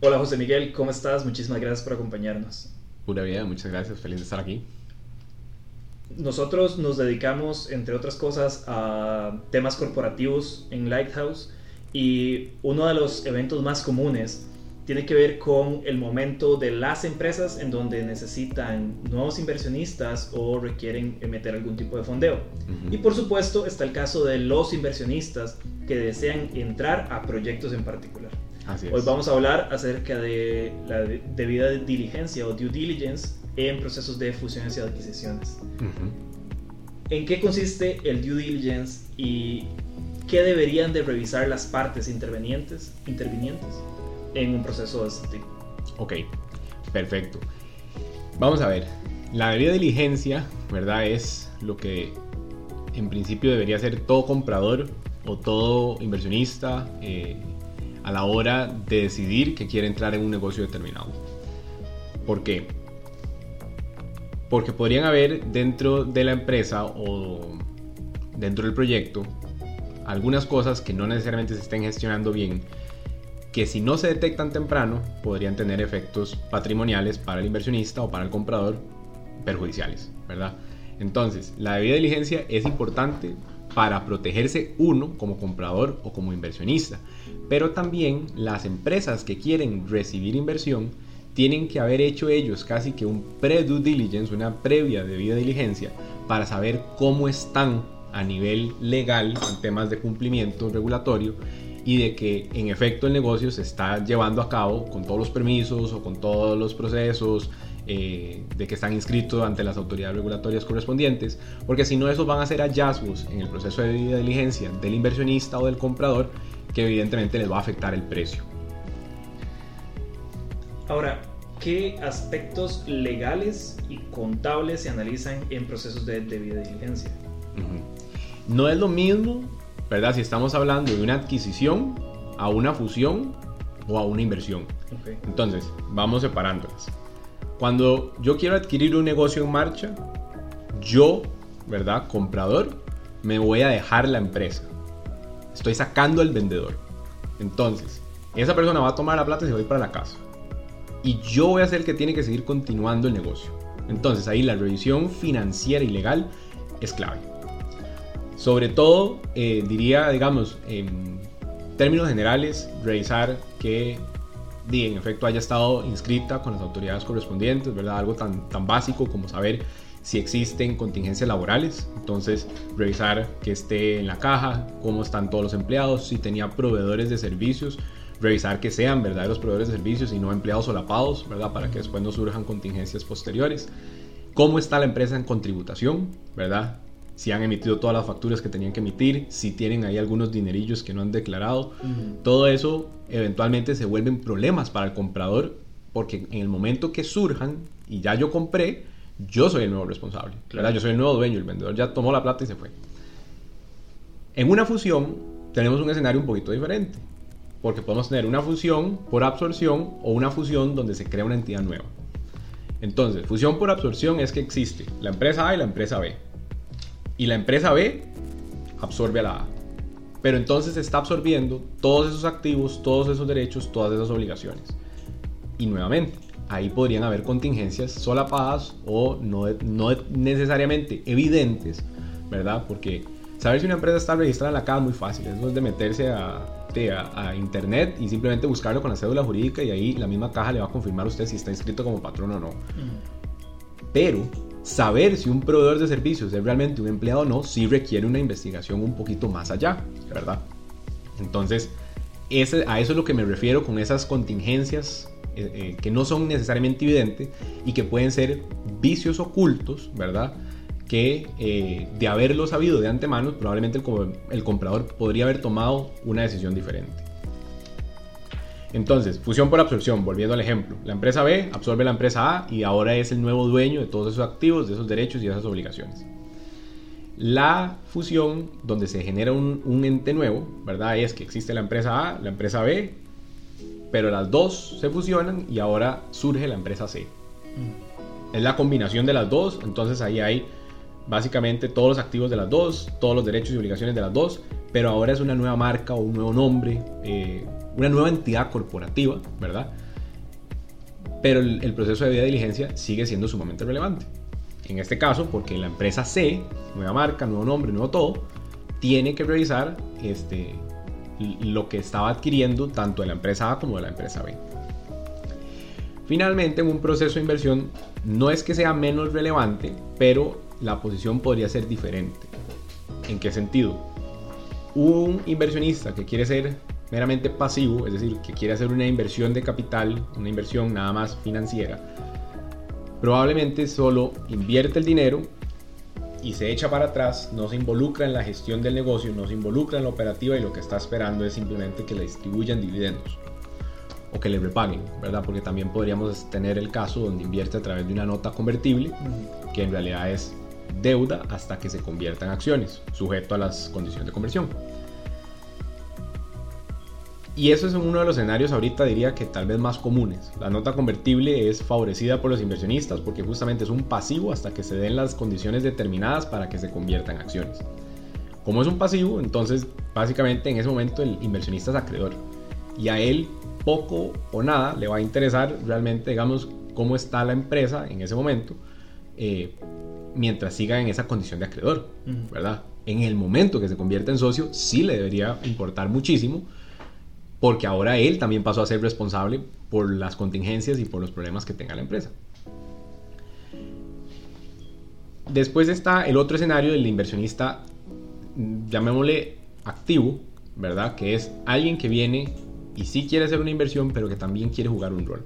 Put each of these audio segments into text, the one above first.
Hola José Miguel, ¿cómo estás? Muchísimas gracias por acompañarnos. Pura vida, muchas gracias, feliz de estar aquí. Nosotros nos dedicamos, entre otras cosas, a temas corporativos en Lighthouse y uno de los eventos más comunes tiene que ver con el momento de las empresas en donde necesitan nuevos inversionistas o requieren meter algún tipo de fondeo. Y por supuesto está el caso de los inversionistas que desean entrar a proyectos en particular. Hoy vamos a hablar acerca de la debida diligencia o due diligence en procesos de fusiones y adquisiciones. ¿En qué consiste el due diligence y qué deberían de revisar las partes intervenientes, intervinientes en un proceso de este tipo. Ok, perfecto. Vamos a ver, la debida diligencia, ¿verdad? Es lo que en principio debería hacer todo comprador o todo inversionista eh, a la hora de decidir que quiere entrar en un negocio determinado. ¿Por qué? Porque podrían haber dentro de la empresa o dentro del proyecto algunas cosas que no necesariamente se estén gestionando bien que si no se detectan temprano podrían tener efectos patrimoniales para el inversionista o para el comprador perjudiciales, ¿verdad? Entonces, la debida diligencia es importante para protegerse uno como comprador o como inversionista, pero también las empresas que quieren recibir inversión tienen que haber hecho ellos casi que un pre-due diligence, una previa debida diligencia, para saber cómo están a nivel legal en temas de cumplimiento regulatorio y de que en efecto el negocio se está llevando a cabo con todos los permisos o con todos los procesos eh, de que están inscritos ante las autoridades regulatorias correspondientes, porque si no esos van a ser hallazgos en el proceso de diligencia del inversionista o del comprador que evidentemente les va a afectar el precio. Ahora, ¿qué aspectos legales y contables se analizan en procesos de debida diligencia? No es lo mismo ¿verdad? Si estamos hablando de una adquisición, a una fusión o a una inversión. Entonces, vamos separándolas. Cuando yo quiero adquirir un negocio en marcha, yo, ¿verdad? Comprador, me voy a dejar la empresa. Estoy sacando al vendedor. Entonces, esa persona va a tomar la plata y se va a ir para la casa. Y yo voy a ser el que tiene que seguir continuando el negocio. Entonces, ahí la revisión financiera y legal es clave. Sobre todo, eh, diría, digamos, en términos generales, revisar que en efecto haya estado inscrita con las autoridades correspondientes, ¿verdad? Algo tan, tan básico como saber si existen contingencias laborales, entonces revisar que esté en la caja, cómo están todos los empleados, si tenía proveedores de servicios, revisar que sean verdaderos proveedores de servicios y no empleados solapados, ¿verdad? Para que después no surjan contingencias posteriores. Cómo está la empresa en contributación, ¿verdad? Si han emitido todas las facturas que tenían que emitir, si tienen ahí algunos dinerillos que no han declarado. Todo eso eventualmente se vuelven problemas para el comprador porque en el momento que surjan y ya yo compré, yo soy el nuevo responsable. Yo soy el nuevo dueño, el vendedor ya tomó la plata y se fue. En una fusión tenemos un escenario un poquito diferente, porque podemos tener una fusión por absorción o una fusión donde se crea una entidad nueva. Entonces, fusión por absorción es que existe la empresa A y la empresa B y la empresa B absorbe a la A. Pero entonces está absorbiendo todos esos activos, todos esos derechos, todas esas obligaciones. Y nuevamente, ahí podrían haber contingencias solapadas o no, no necesariamente evidentes, ¿verdad? Porque saber si una empresa está registrada en la caja es muy fácil. Eso es de meterse a, a, internet y simplemente buscarlo con la cédula jurídica y ahí la misma caja le va a confirmar a usted si está inscrito como patrón o no. Pero saber si un proveedor de servicios es realmente un empleado o no, sí requiere una investigación un poquito más allá, ¿verdad? Entonces, ese, a eso es lo que me refiero con esas contingencias eh, eh, que no son necesariamente evidentes y que pueden ser vicios ocultos, ¿verdad? Que eh, de haberlo sabido de antemano, probablemente el comprador podría haber tomado una decisión diferente. Entonces, fusión por absorción, volviendo al ejemplo. La empresa B absorbe la empresa A y ahora es el nuevo dueño de todos esos activos, de esos derechos y esas obligaciones. La fusión, donde se genera un, ente nuevo, ¿verdad? Es que existe la empresa A, la empresa B, pero las dos se fusionan y ahora surge la empresa C. Mm. Es la combinación de las dos, entonces ahí hay básicamente todos los activos de las dos, todos los derechos y obligaciones de las dos, pero ahora es una nueva marca o un nuevo nombre, eh, una nueva entidad corporativa, ¿verdad? pero el, proceso de debida diligencia sigue siendo sumamente relevante. En este caso, porque la empresa C, nueva marca, nuevo nombre, nuevo todo, tiene que revisar este, lo que estaba adquiriendo tanto de la empresa A como de la empresa B. Finalmente, en un proceso de inversión no es que sea menos relevante, pero la posición podría ser diferente. ¿En qué sentido? Un inversionista que quiere ser meramente pasivo, es decir, que quiere hacer una inversión de capital, una inversión nada más financiera, probablemente solo invierte el dinero y se echa para atrás, no se involucra en la gestión del negocio, no se involucra en la operativa y lo que está esperando es simplemente que le distribuyan dividendos o que le repaguen, ¿verdad? Porque también podríamos tener el caso donde invierte a través de una nota convertible, que en realidad es deuda hasta que se convierta en acciones, sujeto a las condiciones de conversión. Y eso es uno de los escenarios ahorita diría que tal vez más comunes. La nota convertible es favorecida por los inversionistas porque justamente es un pasivo hasta que se den las condiciones determinadas para que se convierta en acciones. Como es un pasivo, entonces básicamente en ese momento el inversionista es acreedor. Y a él poco o nada le va a interesar realmente, digamos, cómo está la empresa en ese momento eh, mientras siga en esa condición de acreedor, ¿verdad? En el momento que se convierta en socio sí le debería importar muchísimo porque ahora él también pasó a ser responsable por las contingencias y por los problemas que tenga la empresa. Después está el otro escenario del inversionista, llamémosle activo, ¿verdad? Que es alguien que viene y sí quiere hacer una inversión, pero que también quiere jugar un rol.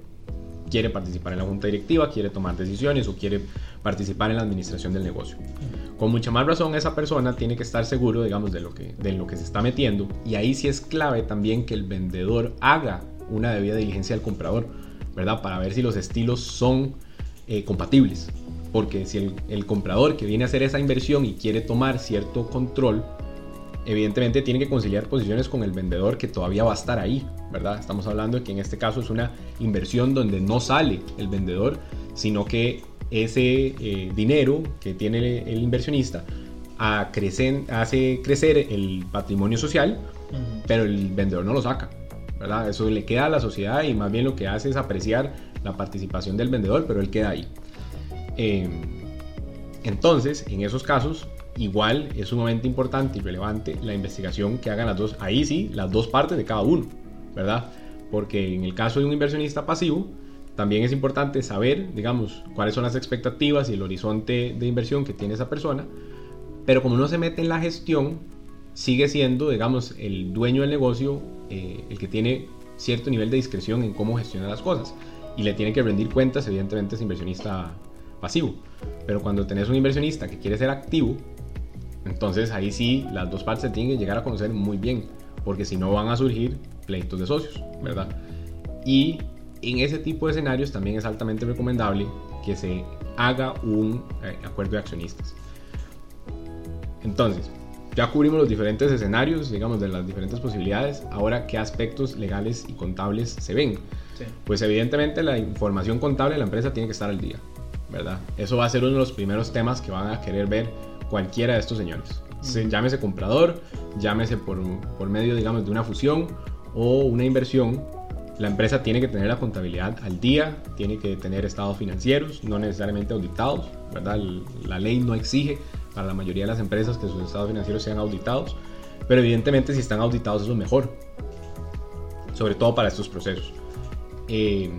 Quiere participar en la junta directiva, quiere tomar decisiones o quiere participar en la administración del negocio. Con mucha más razón esa persona tiene que estar seguro, digamos, de lo que, de lo que se está metiendo y ahí sí es clave también que el vendedor haga una debida diligencia al comprador, ¿verdad? Para ver si los estilos son eh, compatibles. Porque si el, el comprador que viene a hacer esa inversión y quiere tomar cierto control, evidentemente tiene que conciliar posiciones con el vendedor que todavía va a estar ahí, ¿verdad? Estamos hablando de que en este caso es una inversión donde no sale el vendedor, sino que ese eh, dinero que tiene el, inversionista a hace crecer el patrimonio social, pero el vendedor no lo saca. ¿verdad? Eso le queda a la sociedad y más bien lo que hace es apreciar la participación del vendedor, pero él queda ahí. Em, entonces, en esos casos, igual es sumamente importante y relevante la investigación que hagan las dos, ahí sí, las dos partes de cada uno, ¿verdad? Porque en el caso de un inversionista pasivo, también es importante saber, digamos, cuáles son las expectativas y el horizonte de inversión que tiene esa persona, pero como no se mete en la gestión, sigue siendo, digamos, el dueño del negocio eh, el que tiene cierto nivel de discreción en cómo gestiona las cosas y le tiene que rendir cuentas, evidentemente es inversionista pasivo. Pero cuando tenés un inversionista que quiere ser activo, entonces ahí sí las dos partes se tienen que llegar a conocer muy bien, porque si no van a surgir pleitos de socios, ¿verdad? Y en ese tipo de escenarios también es altamente recomendable que se haga un eh, acuerdo de accionistas. Entonces, ya cubrimos los diferentes escenarios, digamos, de las diferentes posibilidades. Ahora, ¿qué aspectos legales y contables se ven? Pues evidentemente la información contable de la empresa tiene que estar al día, ¿verdad? Eso va a ser uno de los primeros temas que van a querer ver cualquiera de estos señores. llámese comprador, llámese por, por medio, digamos, de una fusión o una inversión la empresa tiene que tener la contabilidad al día, tiene que tener estados financieros, no necesariamente auditados, ¿verdad? La ley no exige para la mayoría de las empresas que sus estados financieros sean auditados, pero evidentemente si están auditados es lo mejor, sobre todo para estos procesos. Eh,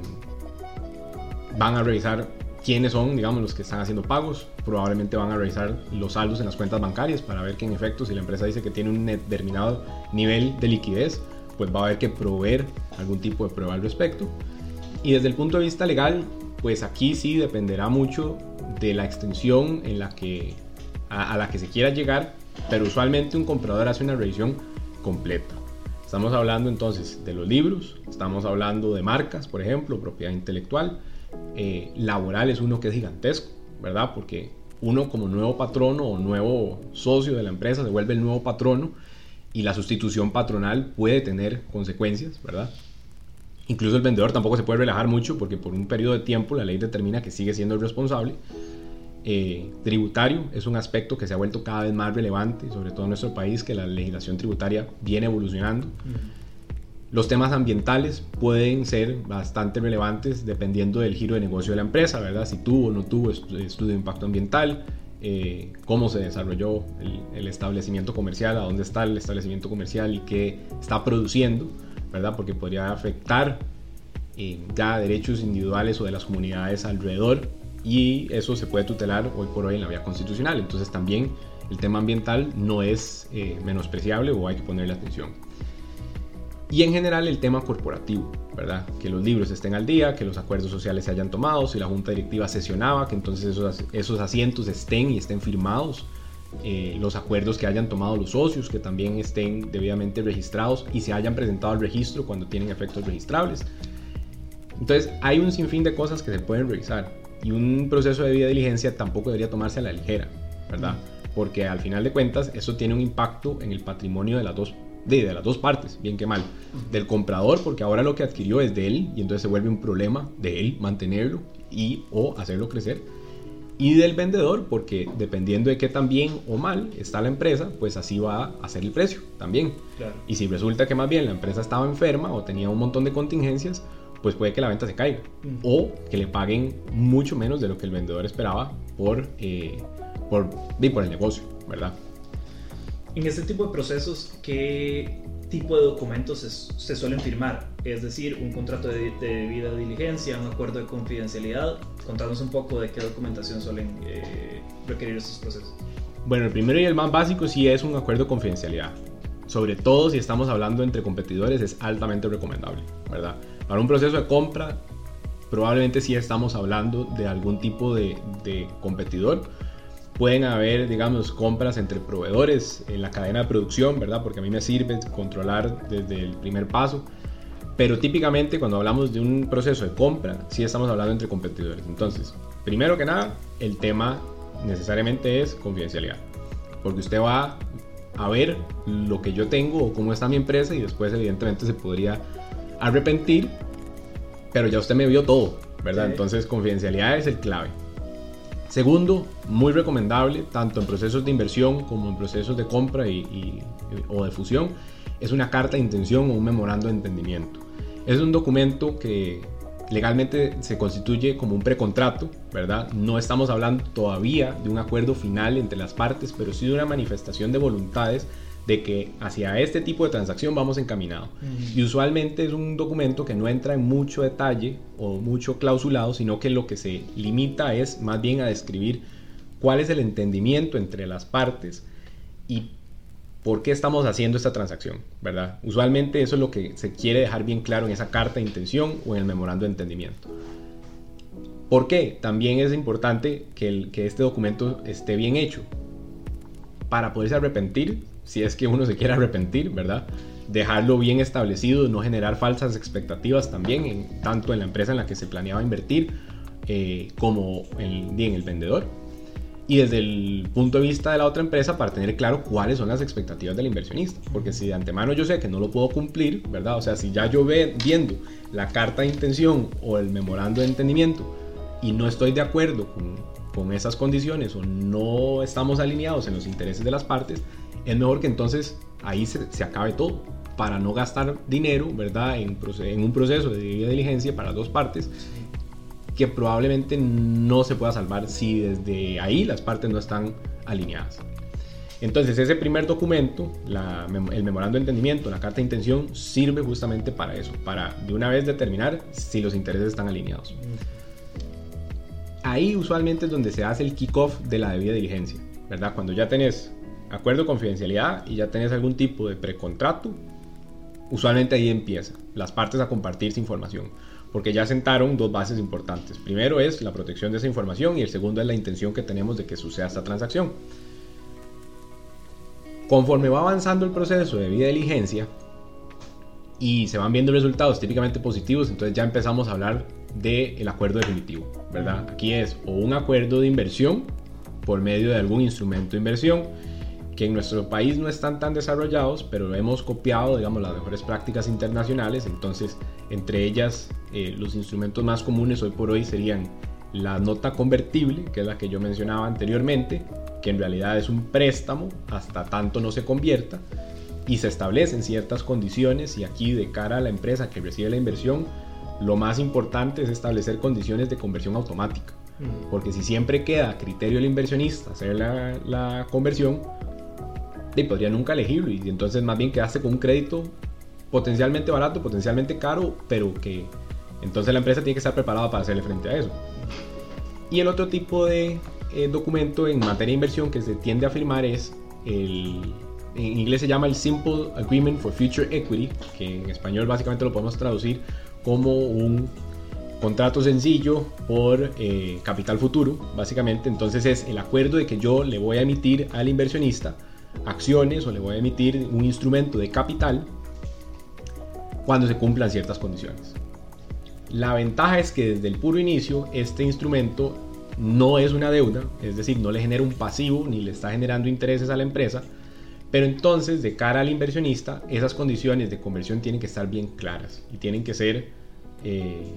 van a revisar quiénes son, digamos, los que están haciendo pagos, probablemente van a revisar los saldos en las cuentas bancarias para ver que en efecto si la empresa dice que tiene un determinado nivel de liquidez, pues va a haber que proveer algún tipo de prueba al respecto. Y desde el punto de vista legal, pues aquí sí dependerá mucho de la extensión en la que, a, la que se quiera llegar, pero usualmente un comprador hace una revisión completa. Estamos hablando entonces de los libros, estamos hablando de marcas, por ejemplo, propiedad intelectual, eh, laboral es uno que es gigantesco, ¿verdad? Porque uno como nuevo patrono o nuevo socio de la empresa se vuelve el nuevo patrono y la sustitución patronal puede tener consecuencias, ¿verdad? Incluso el vendedor tampoco se puede relajar mucho porque por un periodo de tiempo la ley determina que sigue siendo el responsable. Eh, tributario es un aspecto que se ha vuelto cada vez más relevante, sobre todo en nuestro país, que la legislación tributaria viene evolucionando. Los temas ambientales pueden ser bastante relevantes dependiendo del giro de negocio de la empresa, ¿verdad? Si tuvo o no tuvo estudio de impacto ambiental, eh, cómo se desarrolló el, establecimiento comercial, a dónde está el establecimiento comercial y qué está produciendo, ¿verdad? Porque podría afectar eh, ya derechos individuales o de las comunidades alrededor y eso se puede tutelar hoy por hoy en la vía constitucional. Entonces también el tema ambiental no es eh, menospreciable o hay que ponerle atención. Y en general el tema corporativo, ¿verdad? Que los libros estén al día, que los acuerdos sociales se hayan tomado, si la junta directiva sesionaba, que entonces esos, esos asientos estén y estén firmados, eh, los acuerdos que hayan tomado los socios, que también estén debidamente registrados y se hayan presentado al registro cuando tienen efectos registrables. Entonces hay un sinfín de cosas que se pueden revisar y un proceso de vida diligencia tampoco debería tomarse a la ligera, ¿verdad? Porque al final de cuentas eso tiene un impacto en el patrimonio de las dos de, las dos partes, bien que mal. Del comprador, porque ahora lo que adquirió es de él y entonces se vuelve un problema de él mantenerlo y o hacerlo crecer. Y del vendedor, porque dependiendo de qué tan bien o mal está la empresa, pues así va a ser el precio también. Y si resulta que más bien la empresa estaba enferma o tenía un montón de contingencias, pues puede que la venta se caiga. O que le paguen mucho menos de lo que el vendedor esperaba por, eh, por, por el negocio, ¿verdad? En este tipo de procesos, ¿qué tipo de documentos se, suelen firmar? Es decir, un contrato de, de vida diligencia, un acuerdo de confidencialidad. Contanos un poco de qué documentación suelen eh, requerir estos procesos. Bueno, el primero y el más básico sí es un acuerdo de confidencialidad. Sobre todo si estamos hablando entre competidores es altamente recomendable, ¿verdad? Para un proceso de compra probablemente sí estamos hablando de algún tipo de, de competidor Pueden haber, digamos, compras entre proveedores en la cadena de producción, ¿verdad? Porque a mí me sirve controlar desde el primer paso. Pero típicamente cuando hablamos de un proceso de compra, sí estamos hablando entre competidores. Entonces, primero que nada, el tema necesariamente es confidencialidad. Porque usted va a ver lo que yo tengo o cómo está mi empresa y después evidentemente se podría arrepentir, pero ya usted me vio todo, ¿verdad? Entonces confidencialidad es el clave. Segundo, muy recomendable, tanto en procesos de inversión como en procesos de compra y, o de fusión, es una carta de intención o un memorando de entendimiento. Es un documento que legalmente se constituye como un precontrato, ¿verdad? No estamos hablando todavía de un acuerdo final entre las partes, pero sí de una manifestación de voluntades de que hacia este tipo de transacción vamos encaminados. Y usualmente es un documento que no entra en mucho detalle o mucho clausulado, sino que lo que se limita es más bien a describir cuál es el entendimiento entre las partes y por qué estamos haciendo esta transacción, ¿verdad? Usualmente eso es lo que se quiere dejar bien claro en esa carta de intención o en el memorando de entendimiento. ¿Por qué? También es importante que, que este documento esté bien hecho. Para poderse arrepentir si es que uno se quiere arrepentir, ¿verdad? Dejarlo bien establecido, no generar falsas expectativas también, en, tanto en la empresa en la que se planeaba invertir eh, como en, en el vendedor. Y desde el punto de vista de la otra empresa, para tener claro cuáles son las expectativas del inversionista. Porque si de antemano yo sé que no lo puedo cumplir, ¿verdad? O sea, si ya yo ve, viendo la carta de intención o el memorando de entendimiento y no estoy de acuerdo con, con esas condiciones o no estamos alineados en los intereses de las partes, es mejor que entonces ahí se, acabe todo para no gastar dinero, ¿verdad? En, un proceso de diligencia para dos partes que probablemente no se pueda salvar si desde ahí las partes no están alineadas. Entonces ese primer documento, el memorando de entendimiento, la carta de intención, sirve justamente para eso, para de una vez determinar si los intereses están alineados. Ahí usualmente es donde se hace el kickoff de la debida diligencia, ¿verdad? Cuando ya tenés acuerdo de confidencialidad y ya tenés algún tipo de precontrato, usualmente ahí empieza las partes a compartirse información, porque ya sentaron dos bases importantes. Primero es la protección de esa información y el segundo es la intención que tenemos de que suceda esta transacción. Conforme va avanzando el proceso de vida diligencia y se van viendo resultados típicamente positivos, entonces ya empezamos a hablar del acuerdo definitivo, ¿verdad? Aquí es o un acuerdo de inversión por medio de algún instrumento de inversión, que en nuestro país no están tan desarrollados, pero hemos copiado, digamos, las mejores prácticas internacionales. Entonces, entre ellas, eh, los instrumentos más comunes hoy por hoy serían la nota convertible, que es la que yo mencionaba anteriormente, que en realidad es un préstamo hasta tanto no se convierta. y se establecen ciertas condiciones y aquí de cara a la empresa que recibe la inversión, lo más importante es establecer condiciones de conversión automática. Porque si siempre queda a criterio del inversionista hacer la, la conversión, y podría nunca elegirlo y entonces más bien quedaste con un crédito potencialmente barato, potencialmente caro, pero que entonces la empresa tiene que estar preparada para hacerle frente a eso. Y el otro tipo de eh, documento en materia de inversión que se tiende a firmar es el, en inglés se llama el Simple Agreement for Future Equity, que en español básicamente lo podemos traducir como un contrato sencillo por eh, capital futuro, básicamente. Entonces es el acuerdo de que yo le voy a emitir al inversionista acciones o le voy a emitir un instrumento de capital cuando se cumplan ciertas condiciones. La ventaja es que desde el puro inicio este instrumento no es una deuda, es decir, no le genera un pasivo ni le está generando intereses a la empresa, pero entonces de cara al inversionista esas condiciones de conversión tienen que estar bien claras y tienen que ser eh,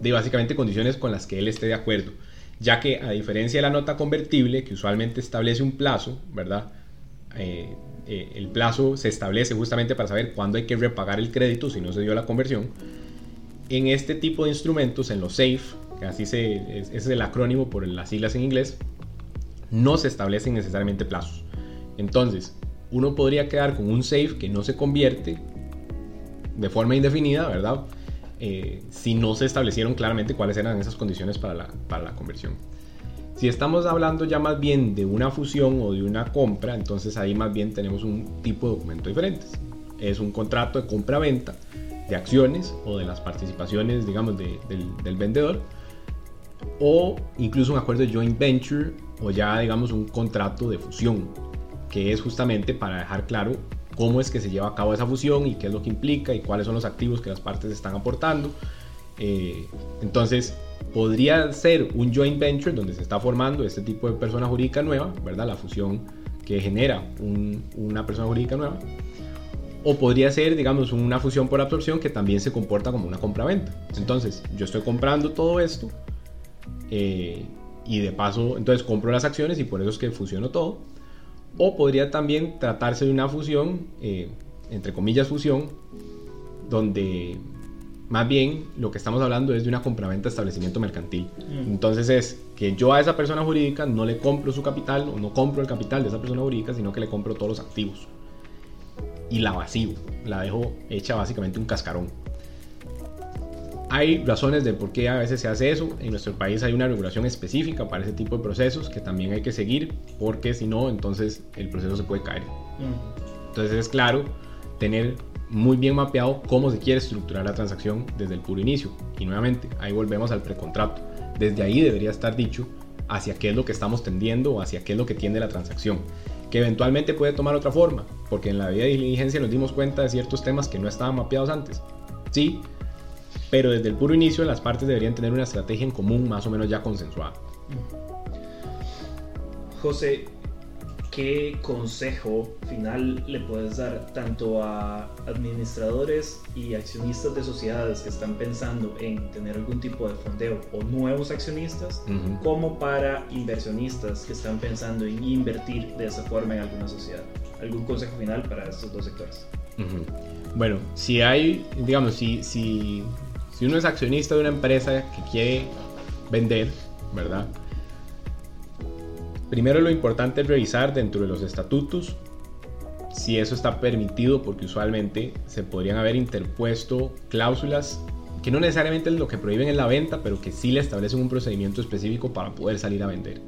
de básicamente condiciones con las que él esté de acuerdo, ya que a diferencia de la nota convertible que usualmente establece un plazo, ¿verdad? Eh, eh, el plazo se establece justamente para saber cuándo hay que repagar el crédito si no se dio la conversión. En este tipo de instrumentos, en los SAFE, que así se, es, el acrónimo por las siglas en inglés, no se establecen necesariamente plazos. Entonces, uno podría quedar con un SAFE que no se convierte de forma indefinida, ¿verdad? Eh, si no se establecieron claramente cuáles eran esas condiciones para la, para la conversión. Si estamos hablando ya más bien de una fusión o de una compra, entonces ahí más bien tenemos un tipo de documento diferente. Es un contrato de compra-venta de acciones o de las participaciones, digamos, del, del, vendedor, o incluso un acuerdo de joint venture o ya, digamos, un contrato de fusión, que es justamente para dejar claro cómo es que se lleva a cabo esa fusión y qué es lo que implica y cuáles son los activos que las partes están aportando. Eh, entonces, podría ser un joint venture donde se está formando este tipo de persona jurídica nueva, ¿verdad? La fusión que genera una persona jurídica nueva. O podría ser, digamos, una fusión por absorción que también se comporta como una compra-venta. Entonces, yo estoy comprando todo esto eh, y de paso, entonces compro las acciones y por eso es que fusiono todo. O podría también tratarse de una fusión, eh, entre comillas fusión, donde más bien, lo que estamos hablando es de una compraventa establecimiento mercantil. Mm. Entonces es que yo a esa persona jurídica no le compro su capital o no compro el capital de esa persona jurídica, sino que le compro todos los activos. Y la vacío, la dejo hecha básicamente un cascarón. Hay razones de por qué a veces se hace eso. En nuestro país hay una regulación específica para ese tipo de procesos que también hay que seguir, porque si no, entonces el proceso se puede caer. Mm. Entonces es claro tener muy bien mapeado cómo se quiere estructurar la transacción desde el puro inicio. Y nuevamente, ahí volvemos al precontrato. Desde ahí debería estar dicho hacia qué es lo que estamos tendiendo o hacia qué es lo que tiende la transacción. Que eventualmente puede tomar otra forma, porque en la vida de diligencia nos dimos cuenta de ciertos temas que no estaban mapeados antes. Sí, pero desde el puro inicio las partes deberían tener una estrategia en común más o menos ya consensuada. José, ¿qué consejo final le puedes dar tanto a administradores y accionistas de sociedades que están pensando en tener algún tipo de fondeo o nuevos accionistas, como para inversionistas que están pensando en invertir de esa forma en alguna sociedad? ¿Algún consejo final para estos dos sectores? Bueno, si hay, digamos, si, si, si uno es accionista de una empresa que quiere vender, ¿verdad? Primero lo importante es revisar dentro de los estatutos si eso está permitido porque usualmente se podrían haber interpuesto cláusulas que no necesariamente es lo que prohíben en la venta, pero que sí le establecen un procedimiento específico para poder salir a vender.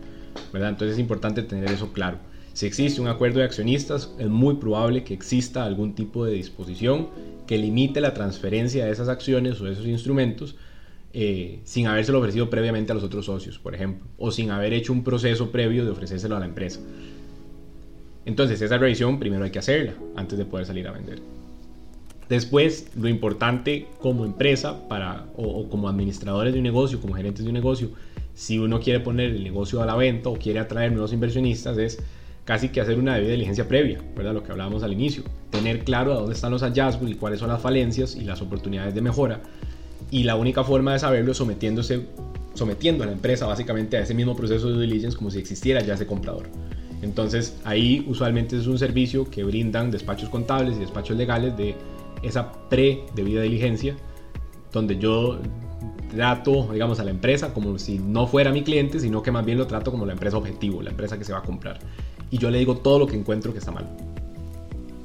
¿verdad? Entonces es importante tener eso claro. Si existe un acuerdo de accionistas, es muy probable que exista algún tipo de disposición que limite la transferencia de esas acciones o de esos instrumentos eh, sin habérselo ofrecido previamente a los otros socios, por ejemplo, o sin haber hecho un proceso previo de ofrecérselo a la empresa. Entonces, esa revisión primero hay que hacerla antes de poder salir a vender. Después, lo importante como empresa para, o, como administradores de un negocio, como gerentes de un negocio, si uno quiere poner el negocio a la venta o quiere atraer nuevos inversionistas, es casi que hacer una debida diligencia previa, ¿verdad? Lo que hablábamos al inicio. Tener claro a dónde están los hallazgos y cuáles son las falencias y las oportunidades de mejora y la única forma de saberlo es sometiéndose, sometiendo a la empresa básicamente a ese mismo proceso de due diligence como si existiera ya ese comprador. Entonces ahí usualmente es un servicio que brindan despachos contables y despachos legales de esa pre-debida diligencia, donde yo trato, digamos, a la empresa como si no fuera mi cliente, sino que más bien lo trato como la empresa objetivo, la empresa que se va a comprar. Y yo le digo todo lo que encuentro que está mal.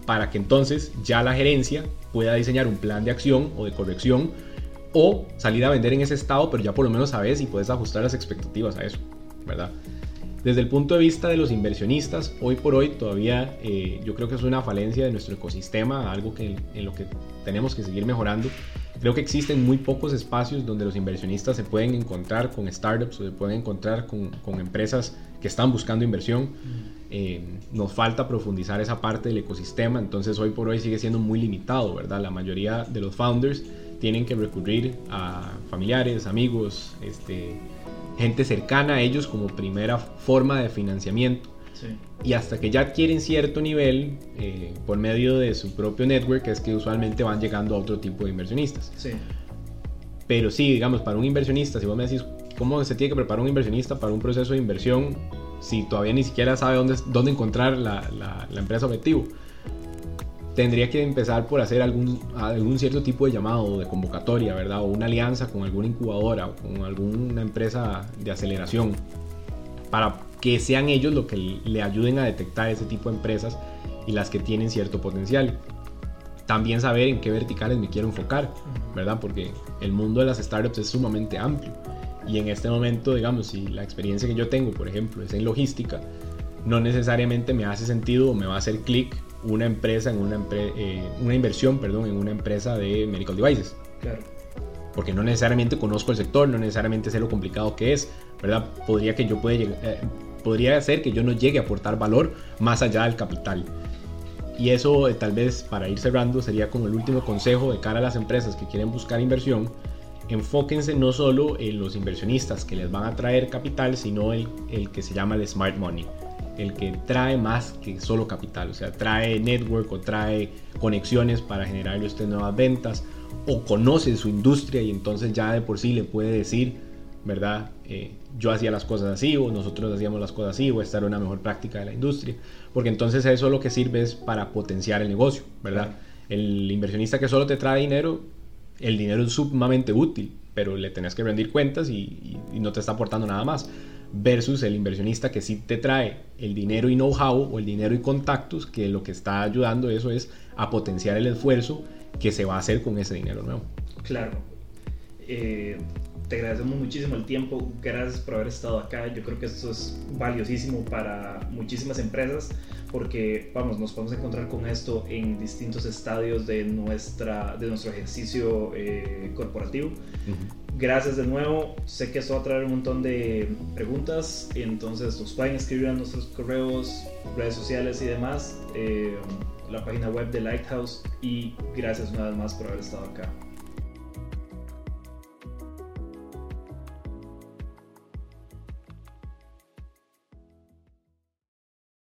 Para que entonces ya la gerencia pueda diseñar un plan de acción o de corrección o salir a vender en ese estado, pero ya por lo menos sabes y puedes ajustar las expectativas a eso, ¿verdad? Desde el punto de vista de los inversionistas, hoy por hoy todavía eh, yo creo que es una falencia de nuestro ecosistema, algo que, en lo que tenemos que seguir mejorando. Creo que existen muy pocos espacios donde los inversionistas se pueden encontrar con startups o se pueden encontrar con, con empresas que están buscando inversión. Eh, nos falta profundizar esa parte del ecosistema, entonces hoy por hoy sigue siendo muy limitado, ¿verdad? La mayoría de los founders tienen que recurrir a familiares, amigos, este, gente cercana a ellos como primera forma de financiamiento. Y hasta que ya adquieren cierto nivel eh, por medio de su propio network es que usualmente van llegando a otro tipo de inversionistas. Pero sí, digamos, para un inversionista, si vos me decís cómo se tiene que preparar un inversionista para un proceso de inversión si todavía ni siquiera sabe dónde, dónde encontrar la, la, la empresa objetivo tendría que empezar por hacer algún, algún cierto tipo de llamado de convocatoria, ¿verdad? O una alianza con alguna incubadora o con alguna empresa de aceleración para que sean ellos lo que le ayuden a detectar ese tipo de empresas y las que tienen cierto potencial. También saber en qué verticales me quiero enfocar, ¿verdad? Porque el mundo de las startups es sumamente amplio. Y en este momento, digamos, si la experiencia que yo tengo, por ejemplo, es en logística, no necesariamente me hace sentido o me va a hacer clic una empresa en una, eh, una inversión, perdón, en una empresa de medical devices. Claro. Porque no necesariamente conozco el sector, no necesariamente sé lo complicado que es, ¿verdad? Podría que yo pueda eh, podría ser que yo no llegue a aportar valor más allá del capital. Y eso eh, tal vez para ir cerrando sería como el último consejo de cara a las empresas que quieren buscar inversión. Enfóquense no solo en los inversionistas que les van a traer capital, sino el, el que se llama el smart money el que trae más que solo capital, o sea, trae network o trae conexiones para generarle usted nuevas ventas o conoce su industria y entonces ya de por sí le puede decir, ¿verdad? Eh, yo hacía las cosas así o nosotros hacíamos las cosas así o esta era una mejor práctica de la industria, porque entonces eso lo que sirve es para potenciar el negocio, ¿verdad? El inversionista que solo te trae dinero, el dinero es sumamente útil, pero le tenés que rendir cuentas y no te está aportando nada más versus el inversionista que sí te trae el dinero y know-how o el dinero y contactos, que lo que está ayudando eso es a potenciar el esfuerzo que se va a hacer con ese dinero nuevo. Claro. Eh, te agradecemos muchísimo el tiempo, gracias por haber estado acá. Yo creo que esto es valiosísimo para muchísimas empresas porque, vamos, nos podemos encontrar con esto en distintos estadios de, nuestra, de nuestro ejercicio eh, corporativo gracias de nuevo. Sé que esto va a traer un montón de preguntas, entonces nos pueden escribir a nuestros correos, redes sociales y demás, eh, la página web de Lighthouse. Y gracias una vez más por haber estado acá.